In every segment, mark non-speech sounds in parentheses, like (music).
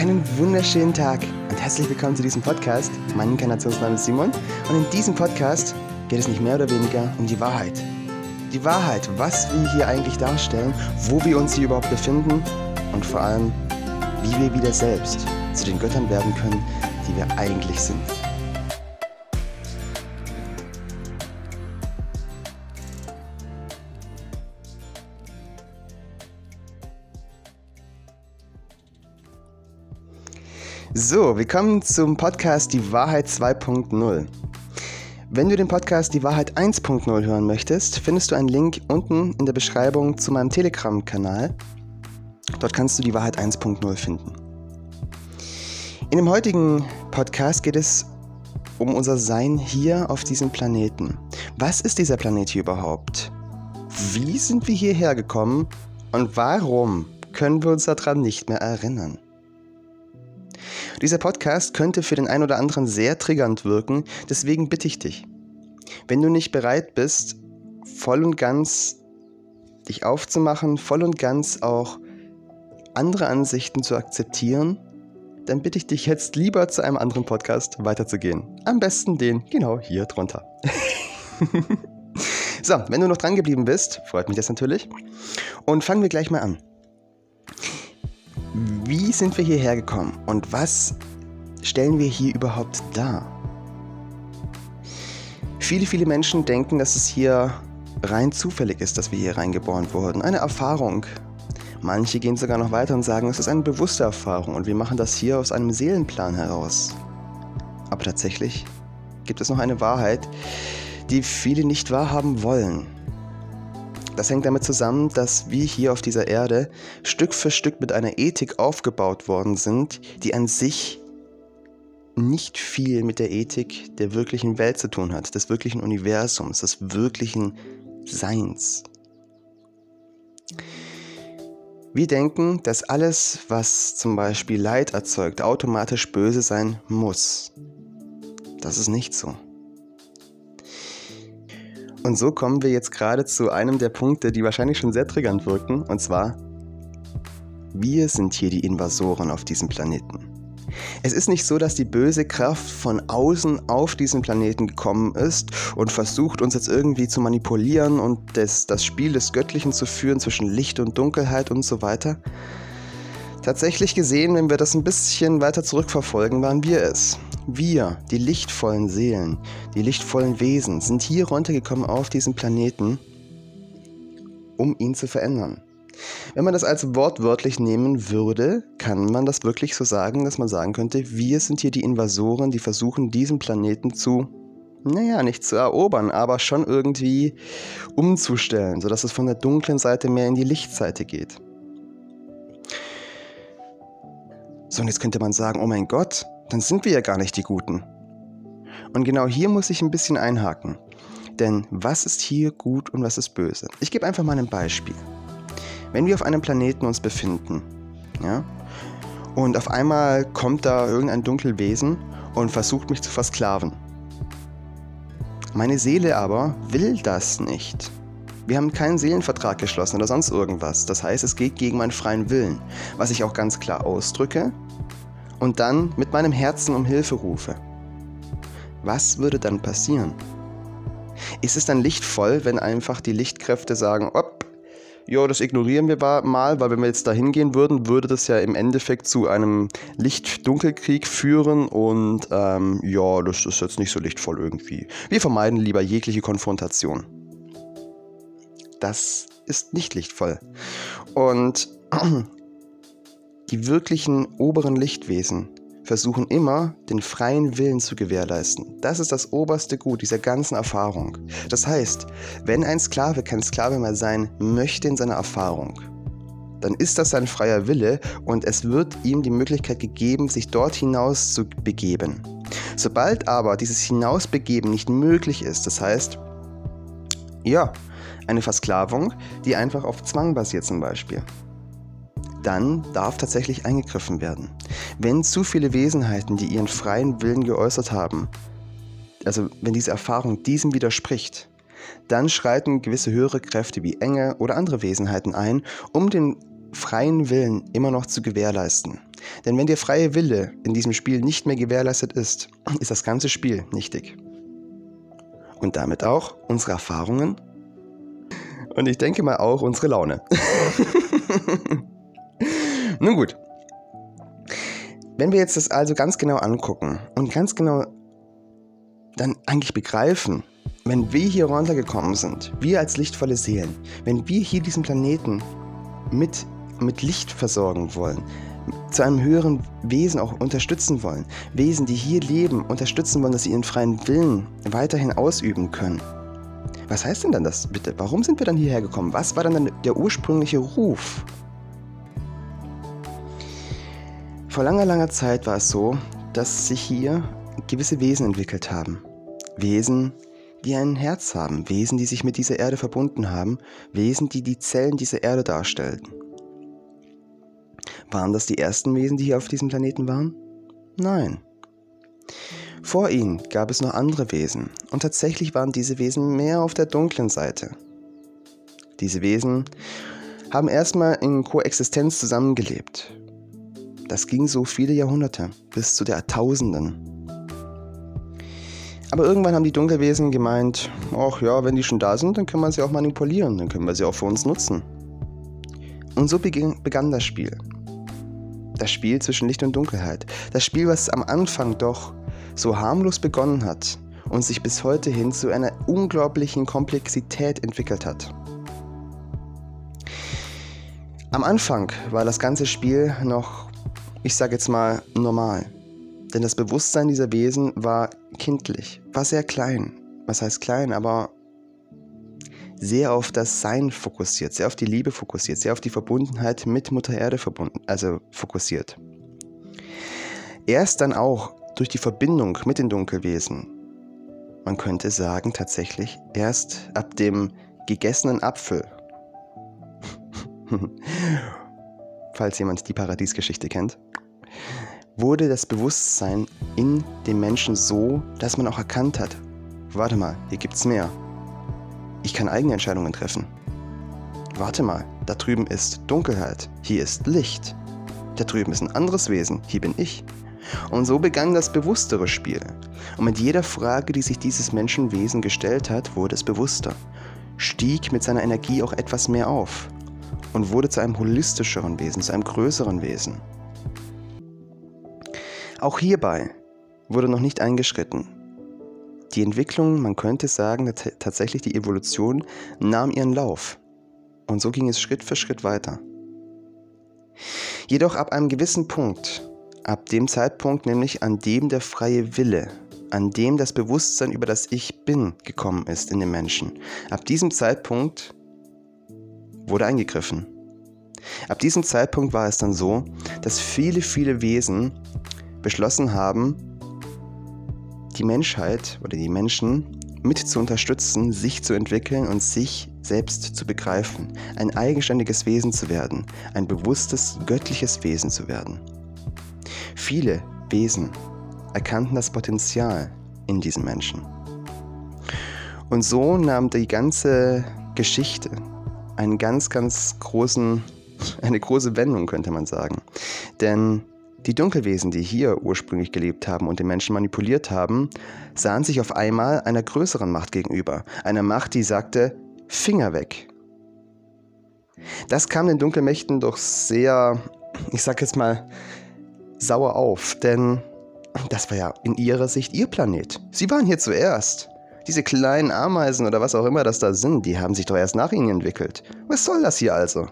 Einen wunderschönen Tag und herzlich willkommen zu diesem Podcast. Mein Inkarnationsname ist Simon und in diesem Podcast geht es nicht mehr oder weniger um die Wahrheit. Die Wahrheit, was wir hier eigentlich darstellen, wo wir uns hier überhaupt befinden und vor allem, wie wir wieder selbst zu den Göttern werden können, die wir eigentlich sind. So, willkommen zum Podcast Die Wahrheit 2.0. Wenn du den Podcast Die Wahrheit 1.0 hören möchtest, findest du einen Link unten in der Beschreibung zu meinem Telegram-Kanal. Dort kannst du die Wahrheit 1.0 finden. In dem heutigen Podcast geht es um unser Sein hier auf diesem Planeten. Was ist dieser Planet hier überhaupt? Wie sind wir hierher gekommen und warum können wir uns daran nicht mehr erinnern? Dieser Podcast könnte für den einen oder anderen sehr triggernd wirken, deswegen bitte ich dich, wenn du nicht bereit bist, voll und ganz dich aufzumachen, voll und ganz auch andere Ansichten zu akzeptieren, dann bitte ich dich jetzt lieber zu einem anderen Podcast weiterzugehen. Am besten den genau hier drunter. (laughs) so, wenn du noch dran geblieben bist, freut mich das natürlich. Und fangen wir gleich mal an. Wie sind wir hierher gekommen und was stellen wir hier überhaupt dar? Viele, viele Menschen denken, dass es hier rein zufällig ist, dass wir hier reingeboren wurden. Eine Erfahrung. Manche gehen sogar noch weiter und sagen, es ist eine bewusste Erfahrung und wir machen das hier aus einem Seelenplan heraus. Aber tatsächlich gibt es noch eine Wahrheit, die viele nicht wahrhaben wollen. Das hängt damit zusammen, dass wir hier auf dieser Erde Stück für Stück mit einer Ethik aufgebaut worden sind, die an sich nicht viel mit der Ethik der wirklichen Welt zu tun hat, des wirklichen Universums, des wirklichen Seins. Wir denken, dass alles, was zum Beispiel Leid erzeugt, automatisch böse sein muss. Das ist nicht so. Und so kommen wir jetzt gerade zu einem der Punkte, die wahrscheinlich schon sehr triggernd wirken, und zwar, wir sind hier die Invasoren auf diesem Planeten. Es ist nicht so, dass die böse Kraft von außen auf diesen Planeten gekommen ist und versucht, uns jetzt irgendwie zu manipulieren und das, das Spiel des Göttlichen zu führen zwischen Licht und Dunkelheit und so weiter. Tatsächlich gesehen, wenn wir das ein bisschen weiter zurückverfolgen, waren wir es. Wir, die lichtvollen Seelen, die lichtvollen Wesen, sind hier runtergekommen auf diesen Planeten, um ihn zu verändern. Wenn man das als wortwörtlich nehmen würde, kann man das wirklich so sagen, dass man sagen könnte, wir sind hier die Invasoren, die versuchen, diesen Planeten zu, naja, nicht zu erobern, aber schon irgendwie umzustellen, sodass es von der dunklen Seite mehr in die Lichtseite geht. So, und jetzt könnte man sagen, oh mein Gott, dann sind wir ja gar nicht die Guten. Und genau hier muss ich ein bisschen einhaken. Denn was ist hier gut und was ist böse? Ich gebe einfach mal ein Beispiel. Wenn wir auf einem Planeten uns befinden, ja, und auf einmal kommt da irgendein Dunkelwesen und versucht mich zu versklaven. Meine Seele aber will das nicht. Wir haben keinen Seelenvertrag geschlossen oder sonst irgendwas. Das heißt, es geht gegen meinen freien Willen, was ich auch ganz klar ausdrücke und dann mit meinem Herzen um Hilfe rufe. Was würde dann passieren? Ist es dann lichtvoll, wenn einfach die Lichtkräfte sagen, op, ja, das ignorieren wir mal, weil wenn wir jetzt da hingehen würden, würde das ja im Endeffekt zu einem Licht-Dunkelkrieg führen und ähm, ja, das ist jetzt nicht so lichtvoll irgendwie. Wir vermeiden lieber jegliche Konfrontation. Das ist nicht lichtvoll. Und (clears throat) die wirklichen oberen Lichtwesen versuchen immer, den freien Willen zu gewährleisten. Das ist das oberste Gut dieser ganzen Erfahrung. Das heißt, wenn ein Sklave kein Sklave mehr sein möchte in seiner Erfahrung, dann ist das sein freier Wille und es wird ihm die Möglichkeit gegeben, sich dort hinaus zu begeben. Sobald aber dieses Hinausbegeben nicht möglich ist, das heißt, ja, eine Versklavung, die einfach auf Zwang basiert zum Beispiel, dann darf tatsächlich eingegriffen werden. Wenn zu viele Wesenheiten, die ihren freien Willen geäußert haben, also wenn diese Erfahrung diesem widerspricht, dann schreiten gewisse höhere Kräfte wie Enge oder andere Wesenheiten ein, um den freien Willen immer noch zu gewährleisten. Denn wenn der freie Wille in diesem Spiel nicht mehr gewährleistet ist, ist das ganze Spiel nichtig. Und damit auch unsere Erfahrungen und ich denke mal auch unsere Laune. (laughs) Nun gut. Wenn wir jetzt das also ganz genau angucken und ganz genau dann eigentlich begreifen, wenn wir hier runtergekommen sind, wir als lichtvolle Seelen, wenn wir hier diesen Planeten mit, mit Licht versorgen wollen, zu einem höheren Wesen auch unterstützen wollen, Wesen, die hier leben, unterstützen wollen, dass sie ihren freien Willen weiterhin ausüben können. Was heißt denn dann das bitte? Warum sind wir dann hierher gekommen? Was war dann der ursprüngliche Ruf? Vor langer, langer Zeit war es so, dass sich hier gewisse Wesen entwickelt haben. Wesen, die ein Herz haben, Wesen, die sich mit dieser Erde verbunden haben, Wesen, die die Zellen dieser Erde darstellen. Waren das die ersten Wesen, die hier auf diesem Planeten waren? Nein. Vor ihnen gab es noch andere Wesen, und tatsächlich waren diese Wesen mehr auf der dunklen Seite. Diese Wesen haben erstmal in Koexistenz zusammengelebt. Das ging so viele Jahrhunderte, bis zu der Jahrtausenden. Aber irgendwann haben die Dunkelwesen gemeint, ach ja, wenn die schon da sind, dann können wir sie auch manipulieren, dann können wir sie auch für uns nutzen. Und so begann das Spiel. Das Spiel zwischen Licht und Dunkelheit. Das Spiel, was am Anfang doch so harmlos begonnen hat und sich bis heute hin zu einer unglaublichen Komplexität entwickelt hat. Am Anfang war das ganze Spiel noch, ich sage jetzt mal, normal. Denn das Bewusstsein dieser Wesen war kindlich, war sehr klein. Was heißt klein, aber sehr auf das Sein fokussiert, sehr auf die Liebe fokussiert, sehr auf die Verbundenheit mit Mutter Erde verbunden, also fokussiert. Erst dann auch durch die Verbindung mit den Dunkelwesen, man könnte sagen tatsächlich erst ab dem gegessenen Apfel, (laughs) falls jemand die Paradiesgeschichte kennt, wurde das Bewusstsein in dem Menschen so, dass man auch erkannt hat, warte mal, hier gibt's mehr. Ich kann eigene Entscheidungen treffen. Warte mal, da drüben ist Dunkelheit, hier ist Licht. Da drüben ist ein anderes Wesen, hier bin ich. Und so begann das bewusstere Spiel. Und mit jeder Frage, die sich dieses Menschenwesen gestellt hat, wurde es bewusster, stieg mit seiner Energie auch etwas mehr auf und wurde zu einem holistischeren Wesen, zu einem größeren Wesen. Auch hierbei wurde noch nicht eingeschritten. Die Entwicklung, man könnte sagen, tatsächlich die Evolution, nahm ihren Lauf. Und so ging es Schritt für Schritt weiter. Jedoch ab einem gewissen Punkt, ab dem Zeitpunkt nämlich an dem der freie Wille, an dem das Bewusstsein über das Ich bin gekommen ist in den Menschen, ab diesem Zeitpunkt wurde eingegriffen. Ab diesem Zeitpunkt war es dann so, dass viele, viele Wesen beschlossen haben, die Menschheit oder die Menschen mit zu unterstützen, sich zu entwickeln und sich selbst zu begreifen, ein eigenständiges Wesen zu werden, ein bewusstes, göttliches Wesen zu werden. Viele Wesen erkannten das Potenzial in diesen Menschen. Und so nahm die ganze Geschichte einen ganz, ganz großen, (laughs) eine große Wendung, könnte man sagen. Denn die Dunkelwesen, die hier ursprünglich gelebt haben und den Menschen manipuliert haben, sahen sich auf einmal einer größeren Macht gegenüber, einer Macht, die sagte, Finger weg. Das kam den Dunkelmächten doch sehr, ich sag jetzt mal, sauer auf, denn das war ja in ihrer Sicht ihr Planet. Sie waren hier zuerst. Diese kleinen Ameisen oder was auch immer das da sind, die haben sich doch erst nach ihnen entwickelt. Was soll das hier also?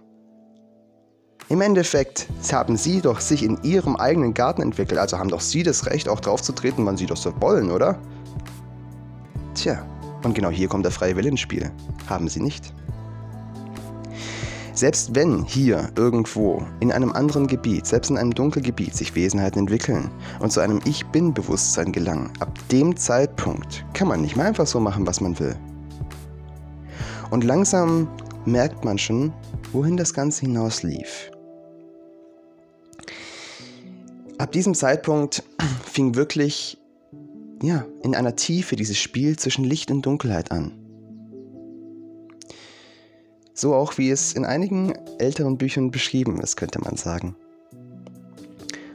Im Endeffekt haben sie doch sich in ihrem eigenen Garten entwickelt, also haben doch sie das Recht, auch drauf zu treten, wann sie das so wollen, oder? Tja, und genau hier kommt der freie Wille ins Spiel. Haben sie nicht. Selbst wenn hier irgendwo in einem anderen Gebiet, selbst in einem Dunkelgebiet sich Wesenheiten entwickeln und zu einem Ich Bin-Bewusstsein gelangen, ab dem Zeitpunkt kann man nicht mehr einfach so machen, was man will. Und langsam merkt man schon, wohin das Ganze hinaus lief. ab diesem Zeitpunkt fing wirklich ja, in einer Tiefe dieses Spiel zwischen Licht und Dunkelheit an. So auch wie es in einigen älteren Büchern beschrieben ist, könnte man sagen.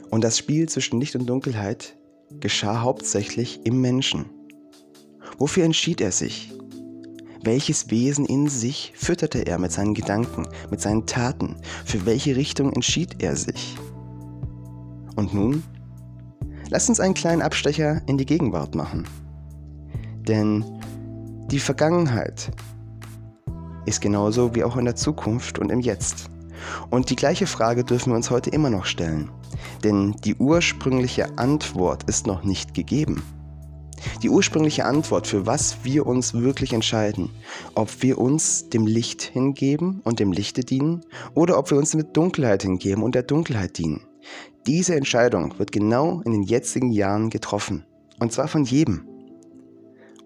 Und das Spiel zwischen Licht und Dunkelheit geschah hauptsächlich im Menschen. Wofür entschied er sich? Welches Wesen in sich fütterte er mit seinen Gedanken, mit seinen Taten? Für welche Richtung entschied er sich? Und nun? Lasst uns einen kleinen Abstecher in die Gegenwart machen. Denn die Vergangenheit ist genauso wie auch in der Zukunft und im Jetzt. Und die gleiche Frage dürfen wir uns heute immer noch stellen. Denn die ursprüngliche Antwort ist noch nicht gegeben. Die ursprüngliche Antwort, für was wir uns wirklich entscheiden, ob wir uns dem Licht hingeben und dem Lichte dienen oder ob wir uns mit Dunkelheit hingeben und der Dunkelheit dienen. Diese Entscheidung wird genau in den jetzigen Jahren getroffen. Und zwar von jedem.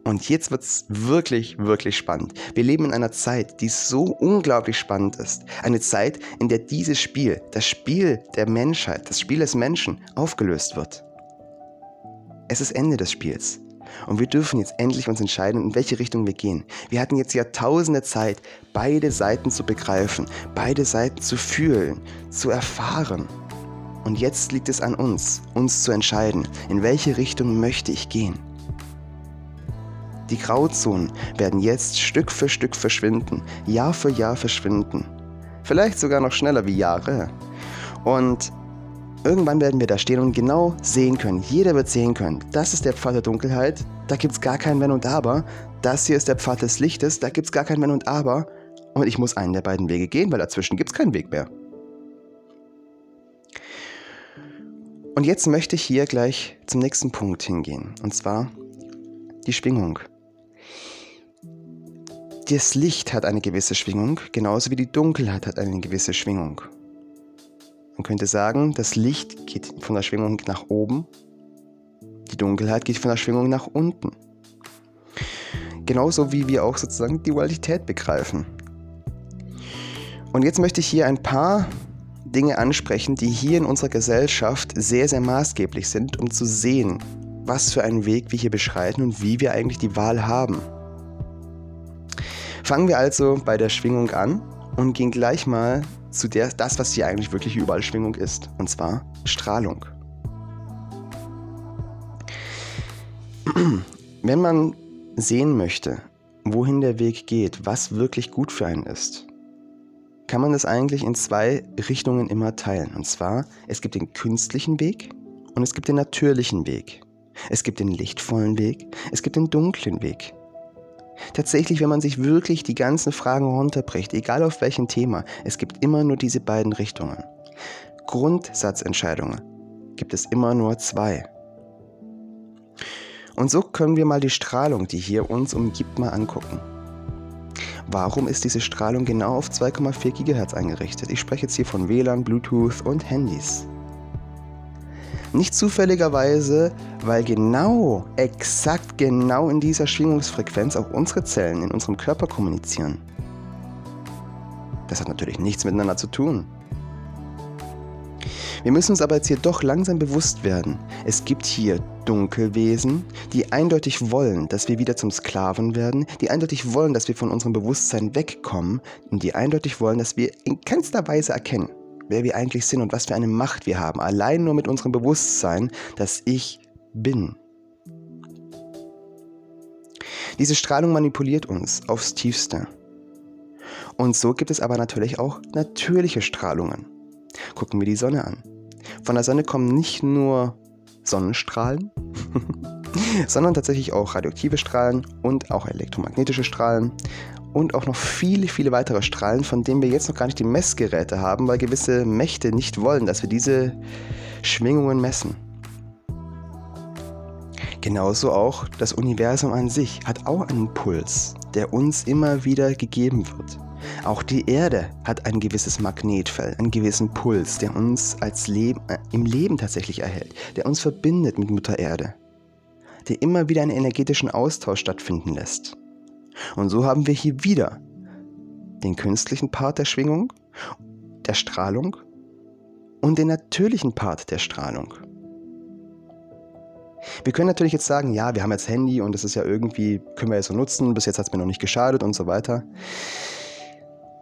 Und jetzt wird es wirklich, wirklich spannend. Wir leben in einer Zeit, die so unglaublich spannend ist. Eine Zeit, in der dieses Spiel, das Spiel der Menschheit, das Spiel des Menschen, aufgelöst wird. Es ist Ende des Spiels. Und wir dürfen jetzt endlich uns entscheiden, in welche Richtung wir gehen. Wir hatten jetzt Jahrtausende Zeit, beide Seiten zu begreifen, beide Seiten zu fühlen, zu erfahren. Und jetzt liegt es an uns, uns zu entscheiden, in welche Richtung möchte ich gehen. Die Grauzonen werden jetzt Stück für Stück verschwinden, Jahr für Jahr verschwinden. Vielleicht sogar noch schneller wie Jahre. Und Irgendwann werden wir da stehen und genau sehen können, jeder wird sehen können, das ist der Pfad der Dunkelheit, da gibt es gar kein Wenn und Aber. Das hier ist der Pfad des Lichtes, da gibt es gar kein Wenn und Aber. Und ich muss einen der beiden Wege gehen, weil dazwischen gibt es keinen Weg mehr. Und jetzt möchte ich hier gleich zum nächsten Punkt hingehen, und zwar die Schwingung. Das Licht hat eine gewisse Schwingung, genauso wie die Dunkelheit hat eine gewisse Schwingung. Man könnte sagen, das Licht geht von der Schwingung nach oben, die Dunkelheit geht von der Schwingung nach unten. Genauso wie wir auch sozusagen die Dualität begreifen. Und jetzt möchte ich hier ein paar Dinge ansprechen, die hier in unserer Gesellschaft sehr, sehr maßgeblich sind, um zu sehen, was für einen Weg wir hier beschreiten und wie wir eigentlich die Wahl haben. Fangen wir also bei der Schwingung an und gehen gleich mal zu der, das, was hier eigentlich wirklich überall Schwingung ist, und zwar Strahlung. Wenn man sehen möchte, wohin der Weg geht, was wirklich gut für einen ist, kann man das eigentlich in zwei Richtungen immer teilen. Und zwar, es gibt den künstlichen Weg und es gibt den natürlichen Weg. Es gibt den lichtvollen Weg, es gibt den dunklen Weg. Tatsächlich, wenn man sich wirklich die ganzen Fragen runterbricht, egal auf welchem Thema, es gibt immer nur diese beiden Richtungen. Grundsatzentscheidungen gibt es immer nur zwei. Und so können wir mal die Strahlung, die hier uns umgibt, mal angucken. Warum ist diese Strahlung genau auf 2,4 GHz eingerichtet? Ich spreche jetzt hier von WLAN, Bluetooth und Handys. Nicht zufälligerweise, weil genau, exakt genau in dieser Schwingungsfrequenz auch unsere Zellen in unserem Körper kommunizieren. Das hat natürlich nichts miteinander zu tun. Wir müssen uns aber jetzt hier doch langsam bewusst werden, es gibt hier Dunkelwesen, die eindeutig wollen, dass wir wieder zum Sklaven werden, die eindeutig wollen, dass wir von unserem Bewusstsein wegkommen und die eindeutig wollen, dass wir in keinster Weise erkennen, wer wir eigentlich sind und was für eine Macht wir haben, allein nur mit unserem Bewusstsein, dass ich bin. Diese Strahlung manipuliert uns aufs tiefste. Und so gibt es aber natürlich auch natürliche Strahlungen. Gucken wir die Sonne an. Von der Sonne kommen nicht nur Sonnenstrahlen, (laughs) sondern tatsächlich auch radioaktive Strahlen und auch elektromagnetische Strahlen und auch noch viele, viele weitere Strahlen, von denen wir jetzt noch gar nicht die Messgeräte haben, weil gewisse Mächte nicht wollen, dass wir diese Schwingungen messen. Genauso auch das Universum an sich hat auch einen Puls, der uns immer wieder gegeben wird. Auch die Erde hat ein gewisses Magnetfeld, einen gewissen Puls, der uns als Leben, äh, im Leben tatsächlich erhält, der uns verbindet mit Mutter Erde, der immer wieder einen energetischen Austausch stattfinden lässt. Und so haben wir hier wieder den künstlichen Part der Schwingung, der Strahlung und den natürlichen Part der Strahlung. Wir können natürlich jetzt sagen, ja, wir haben jetzt Handy und das ist ja irgendwie, können wir jetzt so nutzen, bis jetzt hat es mir noch nicht geschadet und so weiter.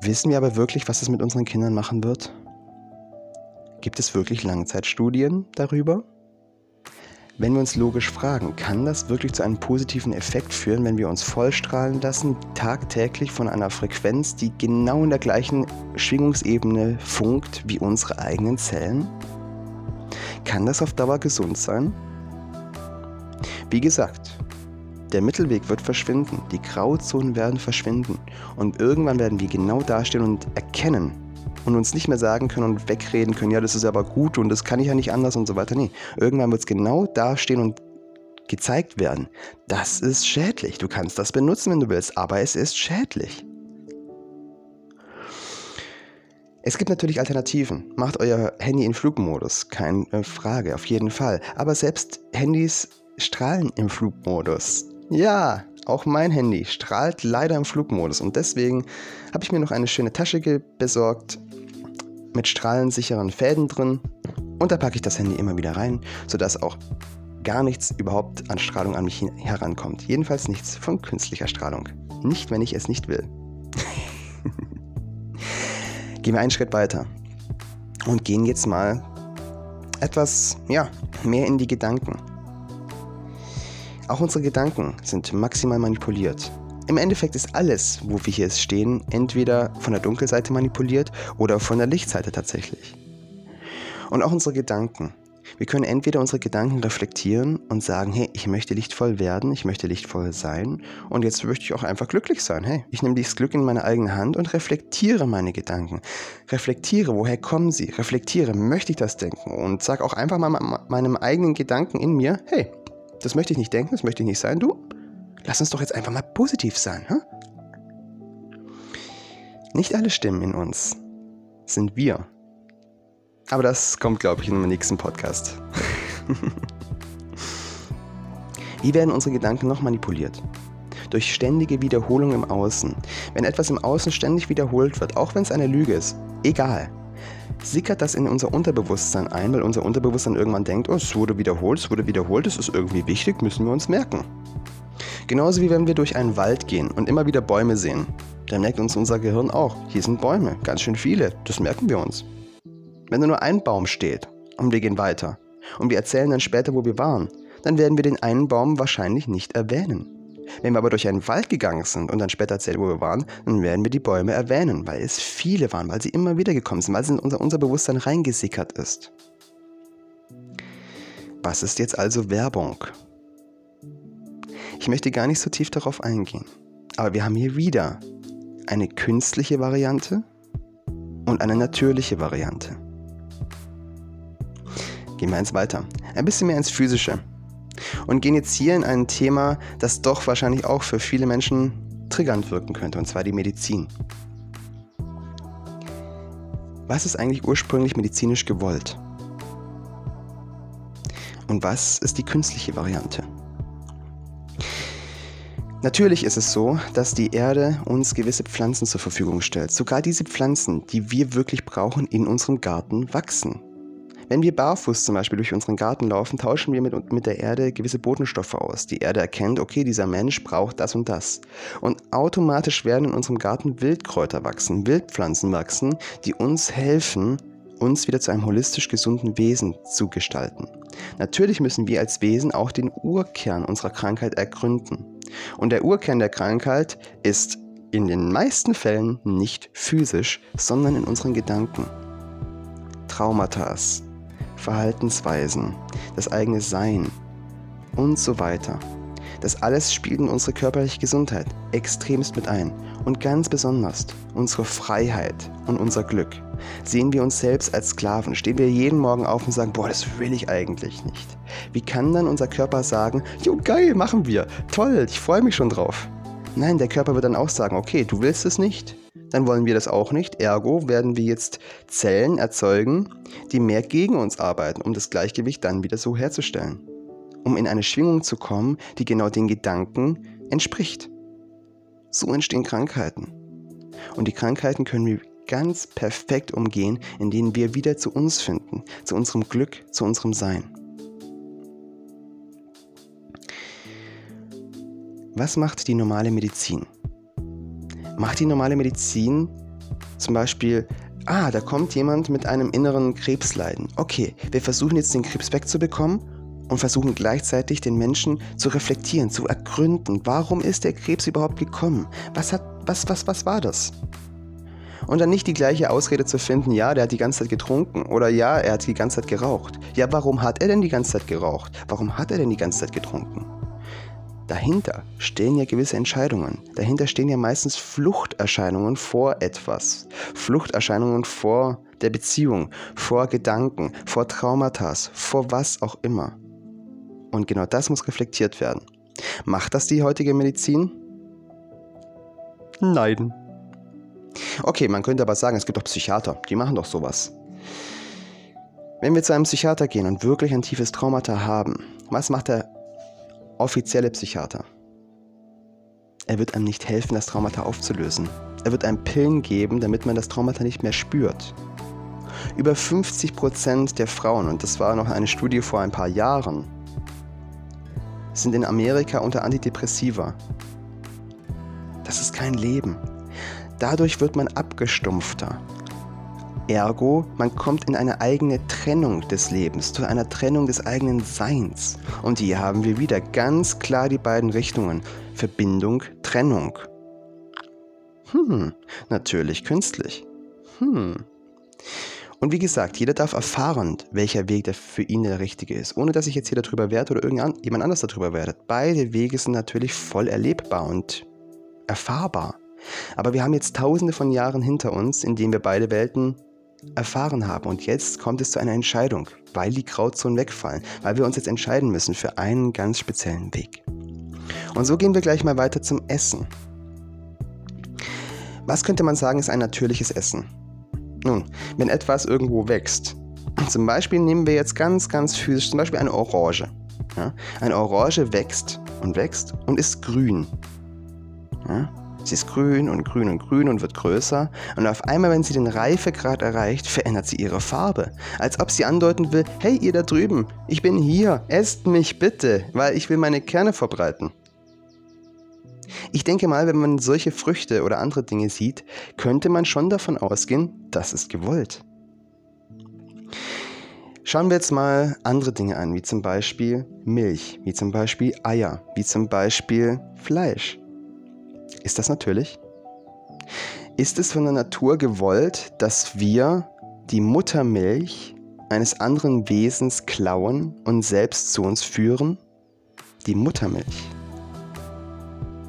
Wissen wir aber wirklich, was es mit unseren Kindern machen wird? Gibt es wirklich Langzeitstudien darüber? Wenn wir uns logisch fragen, kann das wirklich zu einem positiven Effekt führen, wenn wir uns vollstrahlen lassen, tagtäglich von einer Frequenz, die genau in der gleichen Schwingungsebene funkt wie unsere eigenen Zellen? Kann das auf Dauer gesund sein? Wie gesagt, der Mittelweg wird verschwinden, die Grauzonen werden verschwinden und irgendwann werden wir genau dastehen und erkennen, und uns nicht mehr sagen können und wegreden können, ja, das ist aber gut und das kann ich ja nicht anders und so weiter. Nee, irgendwann wird es genau dastehen und gezeigt werden. Das ist schädlich. Du kannst das benutzen, wenn du willst, aber es ist schädlich. Es gibt natürlich Alternativen. Macht euer Handy in Flugmodus, keine Frage, auf jeden Fall. Aber selbst Handys strahlen im Flugmodus. Ja, auch mein Handy strahlt leider im Flugmodus und deswegen habe ich mir noch eine schöne Tasche besorgt mit strahlensicheren Fäden drin und da packe ich das Handy immer wieder rein, sodass auch gar nichts überhaupt an Strahlung an mich herankommt. Jedenfalls nichts von künstlicher Strahlung. Nicht, wenn ich es nicht will. (laughs) gehen wir einen Schritt weiter und gehen jetzt mal etwas ja, mehr in die Gedanken. Auch unsere Gedanken sind maximal manipuliert. Im Endeffekt ist alles, wo wir hier stehen, entweder von der Dunkelseite manipuliert oder von der Lichtseite tatsächlich. Und auch unsere Gedanken. Wir können entweder unsere Gedanken reflektieren und sagen, hey, ich möchte lichtvoll werden, ich möchte lichtvoll sein und jetzt möchte ich auch einfach glücklich sein. Hey, ich nehme dieses Glück in meine eigene Hand und reflektiere meine Gedanken. Reflektiere, woher kommen sie? Reflektiere, möchte ich das denken? Und sag auch einfach mal meinem eigenen Gedanken in mir, hey, das möchte ich nicht denken, das möchte ich nicht sein, du? Lass uns doch jetzt einfach mal positiv sein. Hm? Nicht alle Stimmen in uns sind wir. Aber das kommt, glaube ich, in meinem nächsten Podcast. (laughs) Wie werden unsere Gedanken noch manipuliert? Durch ständige Wiederholung im Außen. Wenn etwas im Außen ständig wiederholt wird, auch wenn es eine Lüge ist, egal, sickert das in unser Unterbewusstsein ein, weil unser Unterbewusstsein irgendwann denkt, oh, es wurde wiederholt, es wurde wiederholt, es ist irgendwie wichtig, müssen wir uns merken. Genauso wie wenn wir durch einen Wald gehen und immer wieder Bäume sehen. Dann merkt uns unser Gehirn auch, hier sind Bäume, ganz schön viele, das merken wir uns. Wenn da nur ein Baum steht und wir gehen weiter und wir erzählen dann später, wo wir waren, dann werden wir den einen Baum wahrscheinlich nicht erwähnen. Wenn wir aber durch einen Wald gegangen sind und dann später erzählen, wo wir waren, dann werden wir die Bäume erwähnen, weil es viele waren, weil sie immer wieder gekommen sind, weil es in unser, unser Bewusstsein reingesickert ist. Was ist jetzt also Werbung? Ich möchte gar nicht so tief darauf eingehen. Aber wir haben hier wieder eine künstliche Variante und eine natürliche Variante. Gehen wir eins weiter. Ein bisschen mehr ins Physische. Und gehen jetzt hier in ein Thema, das doch wahrscheinlich auch für viele Menschen triggernd wirken könnte, und zwar die Medizin. Was ist eigentlich ursprünglich medizinisch gewollt? Und was ist die künstliche Variante? Natürlich ist es so, dass die Erde uns gewisse Pflanzen zur Verfügung stellt. Sogar diese Pflanzen, die wir wirklich brauchen, in unserem Garten wachsen. Wenn wir barfuß zum Beispiel durch unseren Garten laufen, tauschen wir mit, mit der Erde gewisse Botenstoffe aus. Die Erde erkennt, okay, dieser Mensch braucht das und das. Und automatisch werden in unserem Garten Wildkräuter wachsen, Wildpflanzen wachsen, die uns helfen, uns wieder zu einem holistisch gesunden Wesen zu gestalten. Natürlich müssen wir als Wesen auch den Urkern unserer Krankheit ergründen. Und der Urkern der Krankheit ist in den meisten Fällen nicht physisch, sondern in unseren Gedanken. Traumata, Verhaltensweisen, das eigene Sein und so weiter. Das alles spielt in unsere körperliche Gesundheit extremst mit ein und ganz besonders unsere Freiheit und unser Glück. Sehen wir uns selbst als Sklaven, stehen wir jeden Morgen auf und sagen, boah, das will ich eigentlich nicht. Wie kann dann unser Körper sagen, jo geil, machen wir, toll, ich freue mich schon drauf. Nein, der Körper wird dann auch sagen, okay, du willst es nicht, dann wollen wir das auch nicht, ergo werden wir jetzt Zellen erzeugen, die mehr gegen uns arbeiten, um das Gleichgewicht dann wieder so herzustellen um in eine Schwingung zu kommen, die genau den Gedanken entspricht. So entstehen Krankheiten. Und die Krankheiten können wir ganz perfekt umgehen, indem wir wieder zu uns finden, zu unserem Glück, zu unserem Sein. Was macht die normale Medizin? Macht die normale Medizin Zum Beispiel, ah, da kommt jemand mit einem inneren Krebsleiden. Okay, wir versuchen jetzt den Krebs wegzubekommen und versuchen gleichzeitig den Menschen zu reflektieren, zu ergründen, warum ist der Krebs überhaupt gekommen? Was hat, was, was, was war das? Und dann nicht die gleiche Ausrede zu finden, ja, der hat die ganze Zeit getrunken oder ja, er hat die ganze Zeit geraucht. Ja, warum hat er denn die ganze Zeit geraucht? Warum hat er denn die ganze Zeit getrunken? Dahinter stehen ja gewisse Entscheidungen. Dahinter stehen ja meistens Fluchterscheinungen vor etwas. Fluchterscheinungen vor der Beziehung, vor Gedanken, vor Traumata, vor was auch immer. Und genau das muss reflektiert werden. Macht das die heutige Medizin? Nein. Okay, man könnte aber sagen, es gibt auch Psychiater, die machen doch sowas. Wenn wir zu einem Psychiater gehen und wirklich ein tiefes Traumata haben, was macht der offizielle Psychiater? Er wird einem nicht helfen, das Traumata aufzulösen. Er wird einem Pillen geben, damit man das Traumata nicht mehr spürt. Über 50% der Frauen, und das war noch eine Studie vor ein paar Jahren, sind in Amerika unter Antidepressiva. Das ist kein Leben. Dadurch wird man abgestumpfter. Ergo, man kommt in eine eigene Trennung des Lebens, zu einer Trennung des eigenen Seins. Und hier haben wir wieder ganz klar die beiden Richtungen. Verbindung, Trennung. Hm, natürlich künstlich. Hm. Und wie gesagt, jeder darf erfahren, welcher Weg der für ihn der richtige ist, ohne dass ich jetzt hier darüber werde oder irgendjemand anders darüber werdet. Beide Wege sind natürlich voll erlebbar und erfahrbar. Aber wir haben jetzt tausende von Jahren hinter uns, in denen wir beide Welten erfahren haben. Und jetzt kommt es zu einer Entscheidung, weil die Grauzonen wegfallen, weil wir uns jetzt entscheiden müssen für einen ganz speziellen Weg. Und so gehen wir gleich mal weiter zum Essen. Was könnte man sagen, ist ein natürliches Essen? Nun, wenn etwas irgendwo wächst, (clears throat) zum Beispiel nehmen wir jetzt ganz, ganz physisch, zum Beispiel eine Orange. Ja? Eine Orange wächst und wächst und ist grün. Ja? Sie ist grün und grün und grün und wird größer. Und auf einmal, wenn sie den Reifegrad erreicht, verändert sie ihre Farbe. Als ob sie andeuten will, hey ihr da drüben, ich bin hier, esst mich bitte, weil ich will meine Kerne verbreiten. Ich denke mal, wenn man solche Früchte oder andere Dinge sieht, könnte man schon davon ausgehen, das ist gewollt. Schauen wir jetzt mal andere Dinge an, wie zum Beispiel Milch, wie zum Beispiel Eier, wie zum Beispiel Fleisch. Ist das natürlich? Ist es von der Natur gewollt, dass wir die Muttermilch eines anderen Wesens klauen und selbst zu uns führen? Die Muttermilch.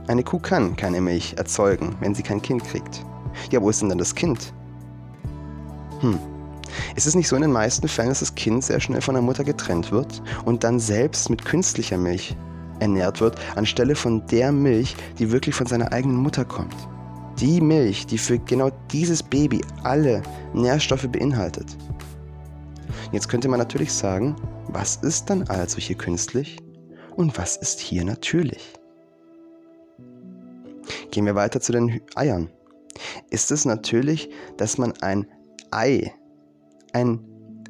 Eine Kuh kann keine Milch erzeugen, wenn sie kein Kind kriegt. Ja, wo ist denn dann das Kind? Hm. Ist es nicht so in den meisten Fällen, dass das Kind sehr schnell von der Mutter getrennt wird und dann selbst mit künstlicher Milch ernährt wird, anstelle von der Milch, die wirklich von seiner eigenen Mutter kommt. Die Milch, die für genau dieses Baby alle Nährstoffe beinhaltet. Jetzt könnte man natürlich sagen, was ist dann also hier künstlich und was ist hier natürlich? Gehen wir weiter zu den Eiern. Ist es natürlich, dass man ein Ei, ein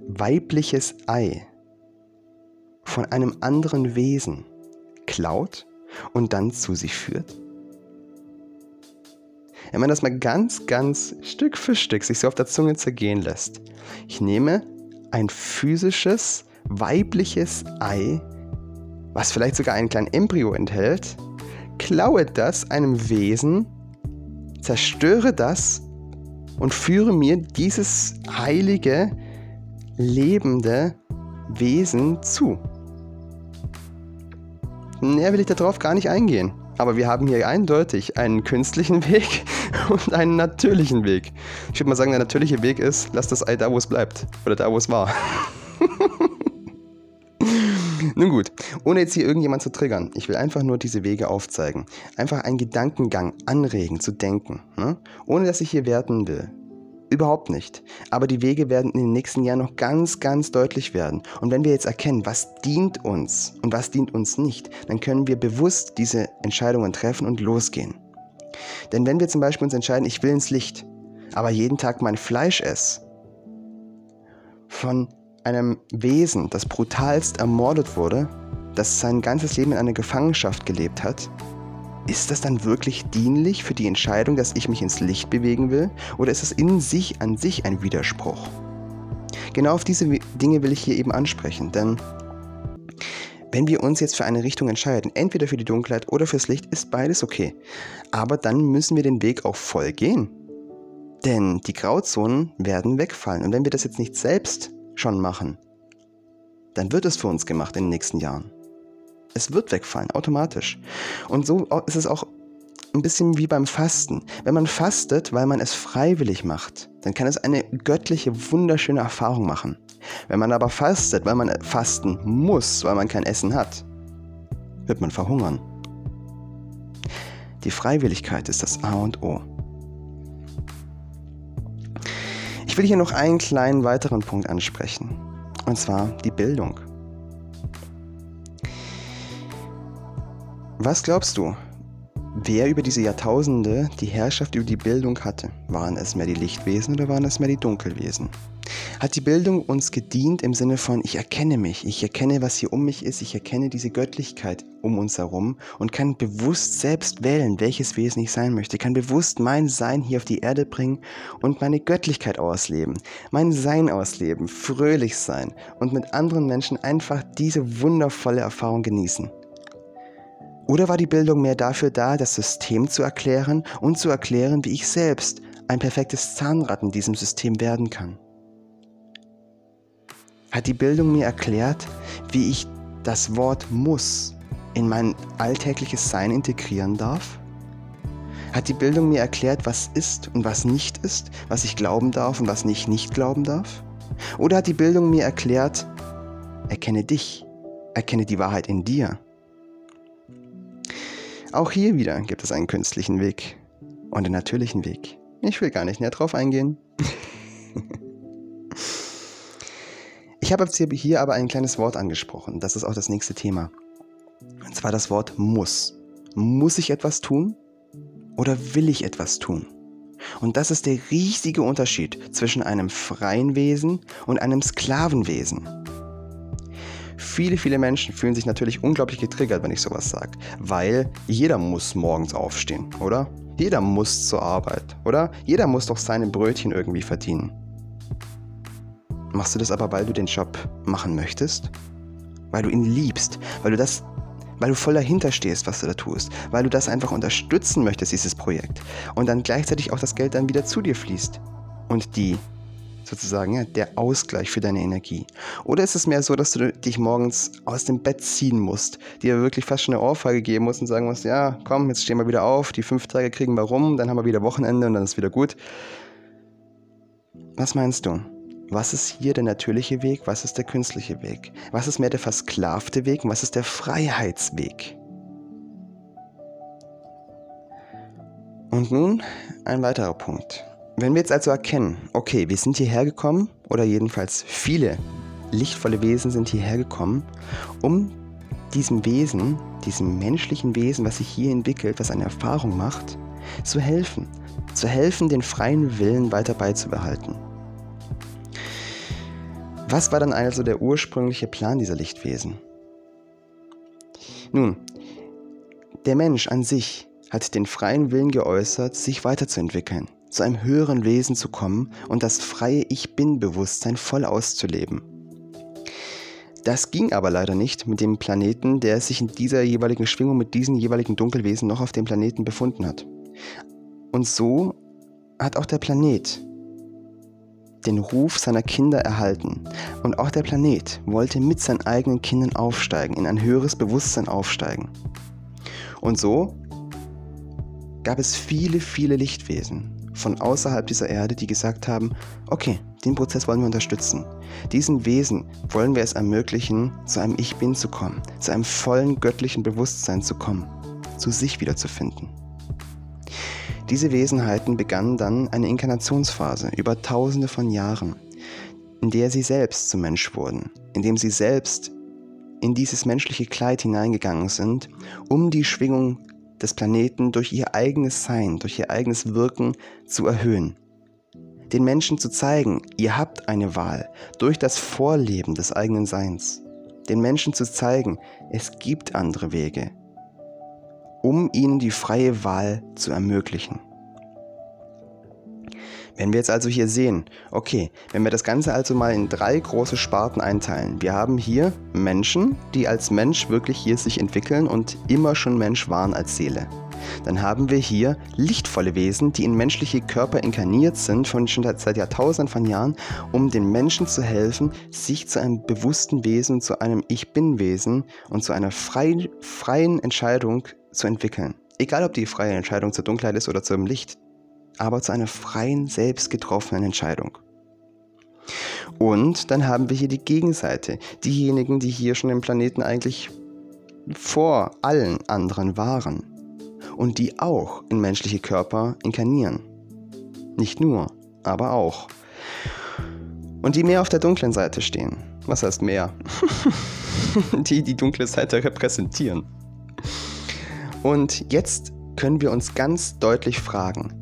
weibliches Ei von einem anderen Wesen klaut und dann zu sich führt? Wenn man das mal ganz, ganz Stück für Stück sich so auf der Zunge zergehen lässt. Ich nehme ein physisches, weibliches Ei, was vielleicht sogar einen kleinen Embryo enthält, klaue das einem Wesen, zerstöre das und führe mir dieses heilige, lebende Wesen zu. Näher will ich darauf gar nicht eingehen. Aber wir haben hier eindeutig einen künstlichen Weg (laughs) und einen natürlichen Weg. Ich würde mal sagen, der natürliche Weg ist, lass das Ei da, wo es bleibt. Oder da, wo es war. (laughs) Nun gut, ohne jetzt hier irgendjemand zu triggern, ich will einfach nur diese Wege aufzeigen. Einfach einen Gedankengang anregen, zu denken. Ne? Ohne dass ich hier werten will. Überhaupt nicht. Aber die Wege werden in den nächsten Jahren noch ganz, ganz deutlich werden. Und wenn wir jetzt erkennen, was dient uns und was dient uns nicht, dann können wir bewusst diese Entscheidungen treffen und losgehen. Denn wenn wir zum Beispiel uns entscheiden, ich will ins Licht, aber jeden Tag mein Fleisch esse, von einem Wesen, das brutalst ermordet wurde, das sein ganzes Leben in einer Gefangenschaft gelebt hat, ist das dann wirklich dienlich für die Entscheidung, dass ich mich ins Licht bewegen will? Oder ist es in sich an sich ein Widerspruch? Genau auf diese Dinge will ich hier eben ansprechen, denn wenn wir uns jetzt für eine Richtung entscheiden, entweder für die Dunkelheit oder fürs Licht, ist beides okay. Aber dann müssen wir den Weg auch voll gehen. Denn die Grauzonen werden wegfallen. Und wenn wir das jetzt nicht selbst schon machen, dann wird es für uns gemacht in den nächsten Jahren. Es wird wegfallen, automatisch. Und so ist es auch ein bisschen wie beim Fasten. Wenn man fastet, weil man es freiwillig macht, dann kann es eine göttliche, wunderschöne Erfahrung machen. Wenn man aber fastet, weil man fasten muss, weil man kein Essen hat, wird man verhungern. Die Freiwilligkeit ist das A und O. Ich will hier noch einen kleinen weiteren Punkt ansprechen, und zwar die Bildung. Was glaubst du, wer über diese Jahrtausende die Herrschaft über die Bildung hatte? Waren es mehr die Lichtwesen oder waren es mehr die Dunkelwesen? Hat die Bildung uns gedient im Sinne von, ich erkenne mich, ich erkenne, was hier um mich ist, ich erkenne diese Göttlichkeit um uns herum und kann bewusst selbst wählen, welches Wesen ich sein möchte, kann bewusst mein Sein hier auf die Erde bringen und meine Göttlichkeit ausleben, mein Sein ausleben, fröhlich sein und mit anderen Menschen einfach diese wundervolle Erfahrung genießen. Oder war die Bildung mehr dafür da, das System zu erklären und zu erklären, wie ich selbst ein perfektes Zahnrad in diesem System werden kann? Hat die Bildung mir erklärt, wie ich das Wort muss in mein alltägliches Sein integrieren darf? Hat die Bildung mir erklärt, was ist und was nicht ist, was ich glauben darf und was ich nicht glauben darf? Oder hat die Bildung mir erklärt, erkenne dich, erkenne die Wahrheit in dir? Auch hier wieder gibt es einen künstlichen Weg und einen natürlichen Weg. Ich will gar nicht näher drauf eingehen. (laughs) ich habe jetzt hier aber ein kleines Wort angesprochen. Das ist auch das nächste Thema. Und zwar das Wort muss. Muss ich etwas tun oder will ich etwas tun? Und das ist der riesige Unterschied zwischen einem freien Wesen und einem Sklavenwesen. Viele, viele Menschen fühlen sich natürlich unglaublich getriggert, wenn ich sowas sage, weil jeder muss morgens aufstehen, oder? Jeder muss zur Arbeit, oder? Jeder muss doch seine Brötchen irgendwie verdienen. Machst du das aber, weil du den Job machen möchtest? Weil du ihn liebst, weil du das weil du voll dahinter stehst, was du da tust, weil du das einfach unterstützen möchtest, dieses Projekt. Und dann gleichzeitig auch das Geld dann wieder zu dir fließt. Und die sozusagen, ja, der Ausgleich für deine Energie? Oder ist es mehr so, dass du dich morgens aus dem Bett ziehen musst, dir wirklich fast schon eine Ohrfeige geben musst und sagen musst, ja, komm, jetzt stehen wir wieder auf, die fünf Tage kriegen wir rum, dann haben wir wieder Wochenende und dann ist wieder gut. Was meinst du? Was ist hier der natürliche Weg? Was ist der künstliche Weg? Was ist mehr der versklavte Weg? Und was ist der Freiheitsweg? Und nun ein weiterer Punkt. Wenn wir jetzt also erkennen, okay, wir sind hierher gekommen, oder jedenfalls viele lichtvolle Wesen sind hierher gekommen, um diesem Wesen, diesem menschlichen Wesen, was sich hier entwickelt, was eine Erfahrung macht, zu helfen. Zu helfen, den freien Willen weiter beizubehalten. Was war dann also der ursprüngliche Plan dieser Lichtwesen? Nun, der Mensch an sich hat den freien Willen geäußert, sich weiterzuentwickeln zu einem höheren Wesen zu kommen und das freie Ich bin-Bewusstsein voll auszuleben. Das ging aber leider nicht mit dem Planeten, der sich in dieser jeweiligen Schwingung mit diesen jeweiligen Dunkelwesen noch auf dem Planeten befunden hat. Und so hat auch der Planet den Ruf seiner Kinder erhalten. Und auch der Planet wollte mit seinen eigenen Kindern aufsteigen, in ein höheres Bewusstsein aufsteigen. Und so gab es viele, viele Lichtwesen, von außerhalb dieser Erde, die gesagt haben, okay, den Prozess wollen wir unterstützen. Diesen Wesen wollen wir es ermöglichen, zu einem Ich Bin zu kommen, zu einem vollen göttlichen Bewusstsein zu kommen, zu sich wiederzufinden. Diese Wesenheiten begannen dann eine Inkarnationsphase über tausende von Jahren, in der sie selbst zum Mensch wurden, in dem sie selbst in dieses menschliche Kleid hineingegangen sind, um die Schwingung des Planeten durch ihr eigenes Sein, durch ihr eigenes Wirken zu erhöhen. Den Menschen zu zeigen, ihr habt eine Wahl durch das Vorleben des eigenen Seins. Den Menschen zu zeigen, es gibt andere Wege. um ihnen die freie Wahl zu ermöglichen. Wenn wir jetzt also hier sehen, okay, wenn wir das Ganze also mal in drei große Sparten einteilen. Wir haben hier Menschen, die als Mensch wirklich hier sich entwickeln und immer schon Mensch waren als Seele. Dann haben wir hier lichtvolle Wesen, die in menschliche Körper inkarniert sind, von schon seit Jahrtausenden von Jahren, um den Menschen zu helfen, sich zu einem bewussten Wesen, zu einem Ich Bin-Wesen und zu einer frei, freien Entscheidung zu entwickeln. Egal ob die freie Entscheidung zur Dunkelheit ist oder zum Licht, aber zu einer freien, selbst getroffenen Entscheidung. Und dann haben wir hier die Gegenseite, diejenigen, die hier schon im Planeten eigentlich vor allen anderen waren und die auch in menschliche Körper inkarnieren. Nicht nur, aber auch. Und die mehr auf der dunklen Seite stehen. Was heißt mehr? (laughs) die die dunkle Seite repräsentieren. Und jetzt können wir uns ganz deutlich fragen,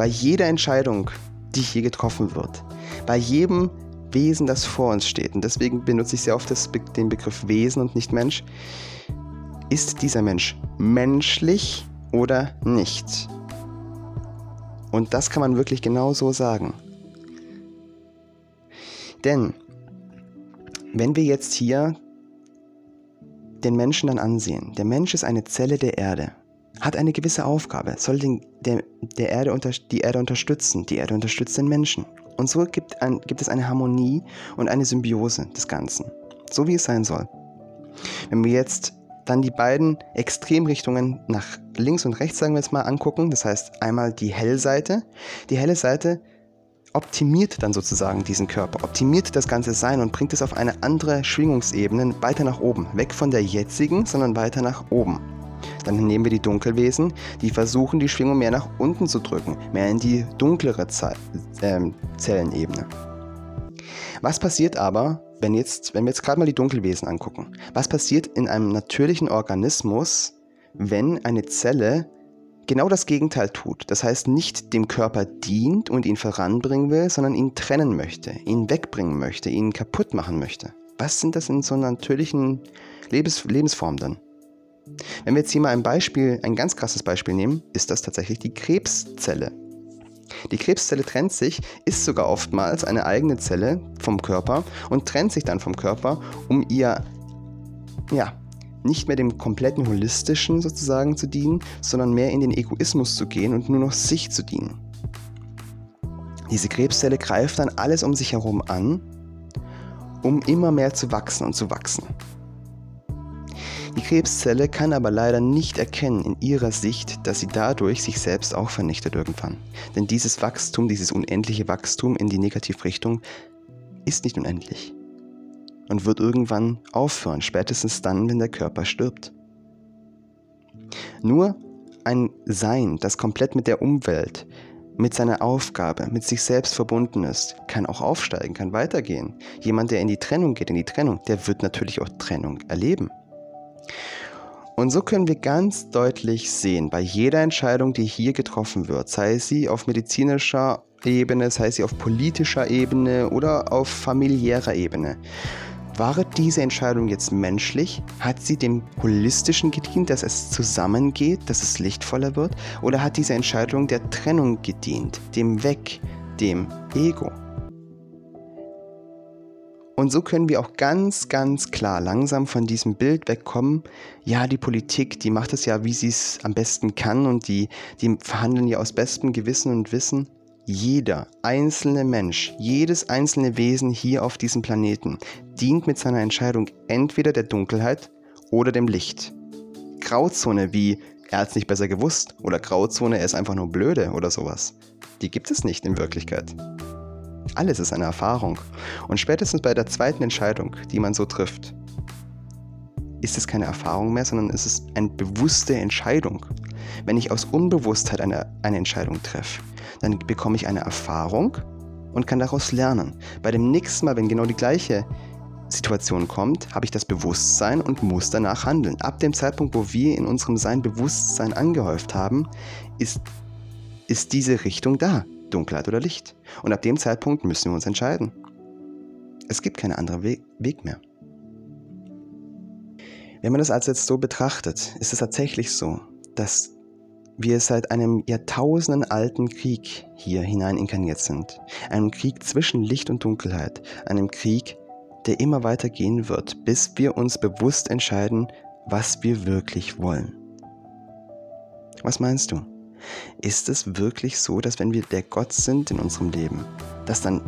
bei jeder Entscheidung, die hier getroffen wird, bei jedem Wesen, das vor uns steht, und deswegen benutze ich sehr oft das, den Begriff Wesen und nicht Mensch, ist dieser Mensch menschlich oder nicht? Und das kann man wirklich genau so sagen. Denn wenn wir jetzt hier den Menschen dann ansehen, der Mensch ist eine Zelle der Erde hat eine gewisse Aufgabe, soll den, der, der Erde unter, die Erde unterstützen, die Erde unterstützt den Menschen. Und so gibt, ein, gibt es eine Harmonie und eine Symbiose des Ganzen, so wie es sein soll. Wenn wir jetzt dann die beiden Extremrichtungen nach links und rechts, sagen wir jetzt mal, angucken, das heißt einmal die Hellseite. Die helle Seite optimiert dann sozusagen diesen Körper, optimiert das ganze Sein und bringt es auf eine andere Schwingungsebene weiter nach oben, weg von der jetzigen, sondern weiter nach oben. Dann nehmen wir die Dunkelwesen, die versuchen die Schwingung mehr nach unten zu drücken, mehr in die dunklere Ze äh, Zellenebene. Was passiert aber, wenn, jetzt, wenn wir jetzt gerade mal die Dunkelwesen angucken? Was passiert in einem natürlichen Organismus, wenn eine Zelle genau das Gegenteil tut. Das heißt, nicht dem Körper dient und ihn voranbringen will, sondern ihn trennen möchte, ihn wegbringen möchte, ihn kaputt machen möchte. Was sind das in so einer natürlichen Lebens Lebensform dann? Wenn wir jetzt hier mal ein Beispiel, ein ganz krasses Beispiel nehmen, ist das tatsächlich die Krebszelle. Die Krebszelle trennt sich, ist sogar oftmals eine eigene Zelle vom Körper und trennt sich dann vom Körper, um ihr, ja, nicht mehr dem kompletten holistischen sozusagen zu dienen, sondern mehr in den Egoismus zu gehen und nur noch sich zu dienen. Diese Krebszelle greift dann alles um sich herum an, um immer mehr zu wachsen und zu wachsen. Die Krebszelle kann aber leider nicht erkennen in ihrer Sicht, dass sie dadurch sich selbst auch vernichtet irgendwann. Denn dieses Wachstum, dieses unendliche Wachstum in die Negativrichtung ist nicht unendlich und wird irgendwann aufhören, spätestens dann, wenn der Körper stirbt. Nur ein Sein, das komplett mit der Umwelt, mit seiner Aufgabe, mit sich selbst verbunden ist, kann auch aufsteigen, kann weitergehen. Jemand, der in die Trennung geht, in die Trennung, der wird natürlich auch Trennung erleben. Und so können wir ganz deutlich sehen, bei jeder Entscheidung, die hier getroffen wird, sei sie auf medizinischer Ebene, sei sie auf politischer Ebene oder auf familiärer Ebene, war diese Entscheidung jetzt menschlich? Hat sie dem Holistischen gedient, dass es zusammengeht, dass es lichtvoller wird? Oder hat diese Entscheidung der Trennung gedient, dem Weg, dem Ego? Und so können wir auch ganz, ganz klar langsam von diesem Bild wegkommen. Ja, die Politik, die macht es ja, wie sie es am besten kann und die, die verhandeln ja aus bestem Gewissen und Wissen. Jeder einzelne Mensch, jedes einzelne Wesen hier auf diesem Planeten dient mit seiner Entscheidung entweder der Dunkelheit oder dem Licht. Grauzone wie er hat es nicht besser gewusst oder Grauzone er ist einfach nur blöde oder sowas. Die gibt es nicht in Wirklichkeit. Alles ist eine Erfahrung. Und spätestens bei der zweiten Entscheidung, die man so trifft, ist es keine Erfahrung mehr, sondern es ist eine bewusste Entscheidung. Wenn ich aus Unbewusstheit eine, eine Entscheidung treffe, dann bekomme ich eine Erfahrung und kann daraus lernen. Bei dem nächsten Mal, wenn genau die gleiche Situation kommt, habe ich das Bewusstsein und muss danach handeln. Ab dem Zeitpunkt, wo wir in unserem Sein Bewusstsein angehäuft haben, ist, ist diese Richtung da. Dunkelheit oder Licht. Und ab dem Zeitpunkt müssen wir uns entscheiden. Es gibt keinen anderen Weg, Weg mehr. Wenn man das also jetzt so betrachtet, ist es tatsächlich so, dass wir seit einem jahrtausendenalten Krieg hier hinein inkarniert sind. Einem Krieg zwischen Licht und Dunkelheit. Einem Krieg, der immer weiter gehen wird, bis wir uns bewusst entscheiden, was wir wirklich wollen. Was meinst du? Ist es wirklich so, dass wenn wir der Gott sind in unserem Leben, dass dann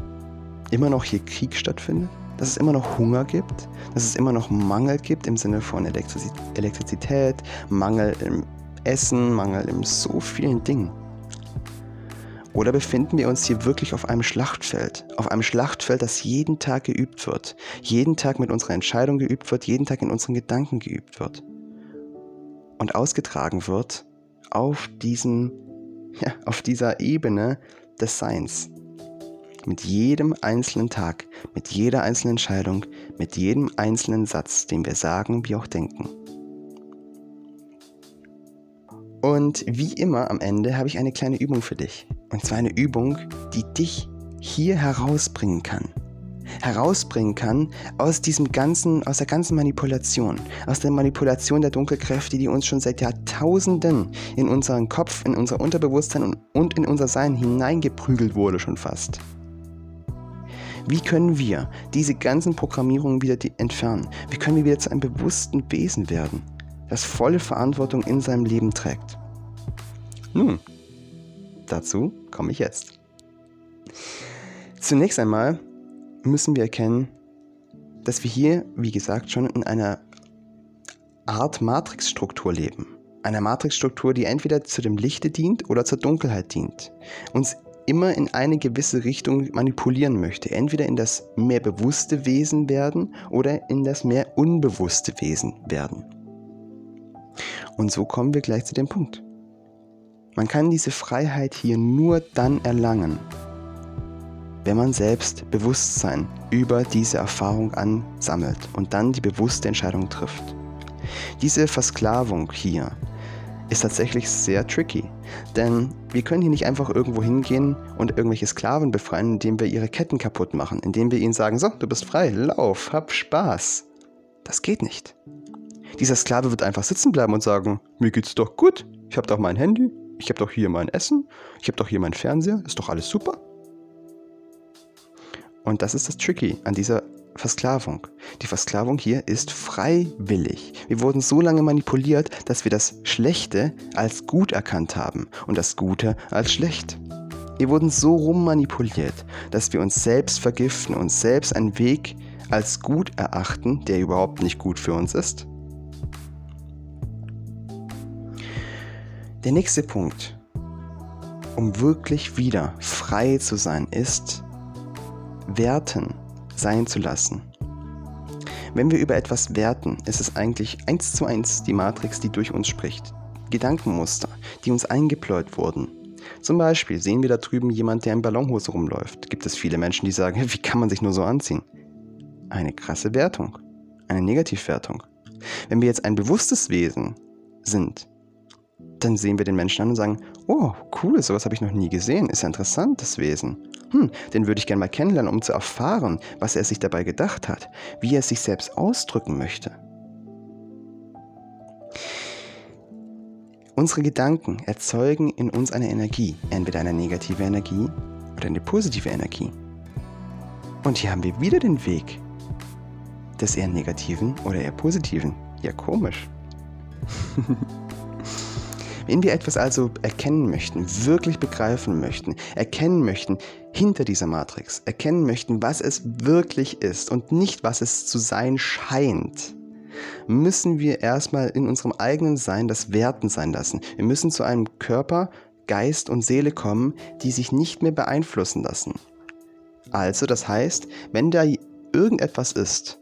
immer noch hier Krieg stattfindet? Dass es immer noch Hunger gibt? Dass es immer noch Mangel gibt im Sinne von Elektrizität, Mangel im Essen, Mangel in so vielen Dingen? Oder befinden wir uns hier wirklich auf einem Schlachtfeld? Auf einem Schlachtfeld, das jeden Tag geübt wird. Jeden Tag mit unserer Entscheidung geübt wird, jeden Tag in unseren Gedanken geübt wird. Und ausgetragen wird auf diesem, ja, auf dieser Ebene des Seins. Mit jedem einzelnen Tag, mit jeder einzelnen Entscheidung, mit jedem einzelnen Satz, den wir sagen, wie auch denken. Und wie immer am Ende habe ich eine kleine Übung für dich. Und zwar eine Übung, die dich hier herausbringen kann. Herausbringen kann aus diesem ganzen, aus der ganzen Manipulation, aus der Manipulation der Dunkelkräfte, die uns schon seit Jahrtausenden in unseren Kopf, in unser Unterbewusstsein und, in unser Sein hineingeprügelt wurde schon fast. Wie können wir diese ganzen Programmierungen wieder entfernen? Wie können wir wieder zu einem bewussten Wesen werden? das volle Verantwortung in seinem Leben trägt. Nun, dazu komme ich jetzt. Zunächst einmal müssen wir erkennen, dass wir hier, wie gesagt, schon in einer Art Matrixstruktur leben. Einer Matrixstruktur, die entweder zu dem Lichte dient oder zur Dunkelheit dient. Uns immer in eine gewisse Richtung manipulieren möchte. Entweder in das mehr bewusste Wesen werden oder in das mehr unbewusste Wesen werden. Und so kommen wir gleich zu dem Punkt. Man kann diese Freiheit hier nur dann erlangen, wenn man selbst Bewusstsein über diese Erfahrung ansammelt und dann die bewusste Entscheidung trifft. Diese Versklavung hier ist tatsächlich sehr tricky, denn wir können hier nicht einfach irgendwo hingehen und irgendwelche Sklaven befreien, indem wir ihre Ketten kaputt machen, indem wir ihnen sagen, so, du bist frei, lauf, hab Spaß. Das geht nicht. Dieser Sklave wird einfach sitzen bleiben und sagen, mir geht's doch gut, ich habe doch mein Handy, ich habe doch hier mein Essen, ich habe doch hier meinen Fernseher, ist doch alles super. Und das ist das Tricky an dieser Versklavung. Die Versklavung hier ist freiwillig. Wir wurden so lange manipuliert, dass wir das Schlechte als gut erkannt haben und das Gute als schlecht. Wir wurden so rummanipuliert, dass wir uns selbst vergiften, uns selbst einen Weg als gut erachten, der überhaupt nicht gut für uns ist. Der nächste Punkt, um wirklich wieder frei zu sein, ist, werten sein zu lassen. Wenn wir über etwas werten, ist es eigentlich eins zu eins die Matrix, die durch uns spricht. Gedankenmuster, die uns eingepläut wurden. Zum Beispiel sehen wir da drüben jemand, der in Ballonhose rumläuft. Gibt es viele Menschen, die sagen, (laughs) wie kann man sich nur so anziehen? Eine krasse Wertung, eine Negativwertung. Wenn wir jetzt ein bewusstes Wesen sind, dann sehen wir den Menschen an und sagen, oh, cool, sowas habe ich noch nie gesehen, ist ja interessant, das Wesen. Hm, den würde ich gerne mal kennenlernen, um zu erfahren, was er sich dabei gedacht hat, wie er sich selbst ausdrücken möchte. Unsere Gedanken erzeugen in uns eine Energie, entweder eine negative Energie oder eine positive Energie. Und hier haben wir wieder den Weg des eher negativen oder eher positiven. Ja, komisch. (laughs) Wenn wir etwas also erkennen möchten, wirklich begreifen möchten, erkennen möchten hinter dieser Matrix, erkennen möchten, was es wirklich ist und nicht, was es zu sein scheint, müssen wir erstmal in unserem eigenen Sein das Werten sein lassen. Wir müssen zu einem Körper, Geist und Seele kommen, die sich nicht mehr beeinflussen lassen. Also, das heißt, wenn da irgendetwas ist,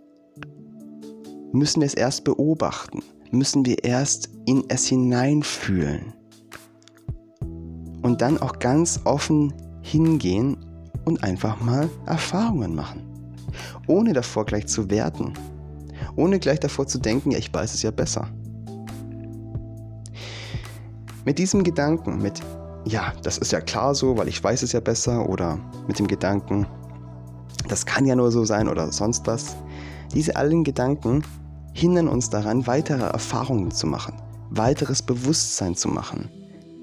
müssen wir es erst beobachten müssen wir erst in es hineinfühlen. Und dann auch ganz offen hingehen und einfach mal Erfahrungen machen. Ohne davor gleich zu werten. Ohne gleich davor zu denken, ja, ich weiß es ja besser. Mit diesem Gedanken, mit, ja, das ist ja klar so, weil ich weiß es ja besser, oder mit dem Gedanken, das kann ja nur so sein oder sonst was, diese allen Gedanken hindern uns daran, weitere Erfahrungen zu machen, weiteres Bewusstsein zu machen.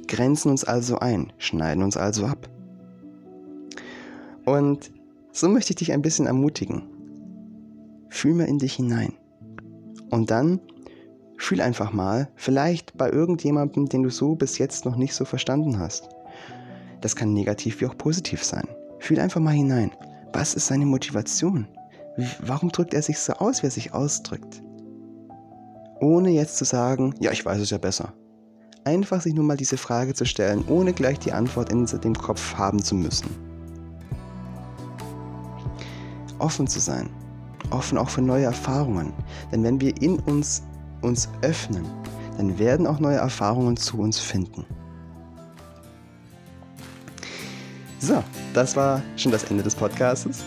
Grenzen uns also ein, schneiden uns also ab. Und so möchte ich dich ein bisschen ermutigen. Fühl mal in dich hinein. Und dann fühl einfach mal, vielleicht bei irgendjemandem, den du so bis jetzt noch nicht so verstanden hast. Das kann negativ wie auch positiv sein. Fühl einfach mal hinein. Was ist seine Motivation? Warum drückt er sich so aus, wie er sich ausdrückt? Ohne jetzt zu sagen, ja, ich weiß es ja besser. Einfach sich nur mal diese Frage zu stellen, ohne gleich die Antwort in dem Kopf haben zu müssen. Offen zu sein. Offen auch für neue Erfahrungen. Denn wenn wir in uns uns öffnen, dann werden auch neue Erfahrungen zu uns finden. So, das war schon das Ende des Podcasts.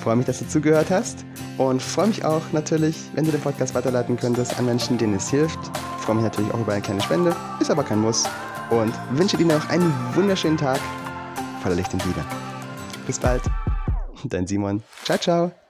Freue mich, dass du zugehört hast und freue mich auch natürlich, wenn du den Podcast weiterleiten könntest an Menschen, denen es hilft. Freue mich natürlich auch über eine kleine Spende, ist aber kein Muss. Und wünsche dir noch einen wunderschönen Tag voller Licht und Liebe. Bis bald. Dein Simon. Ciao, ciao.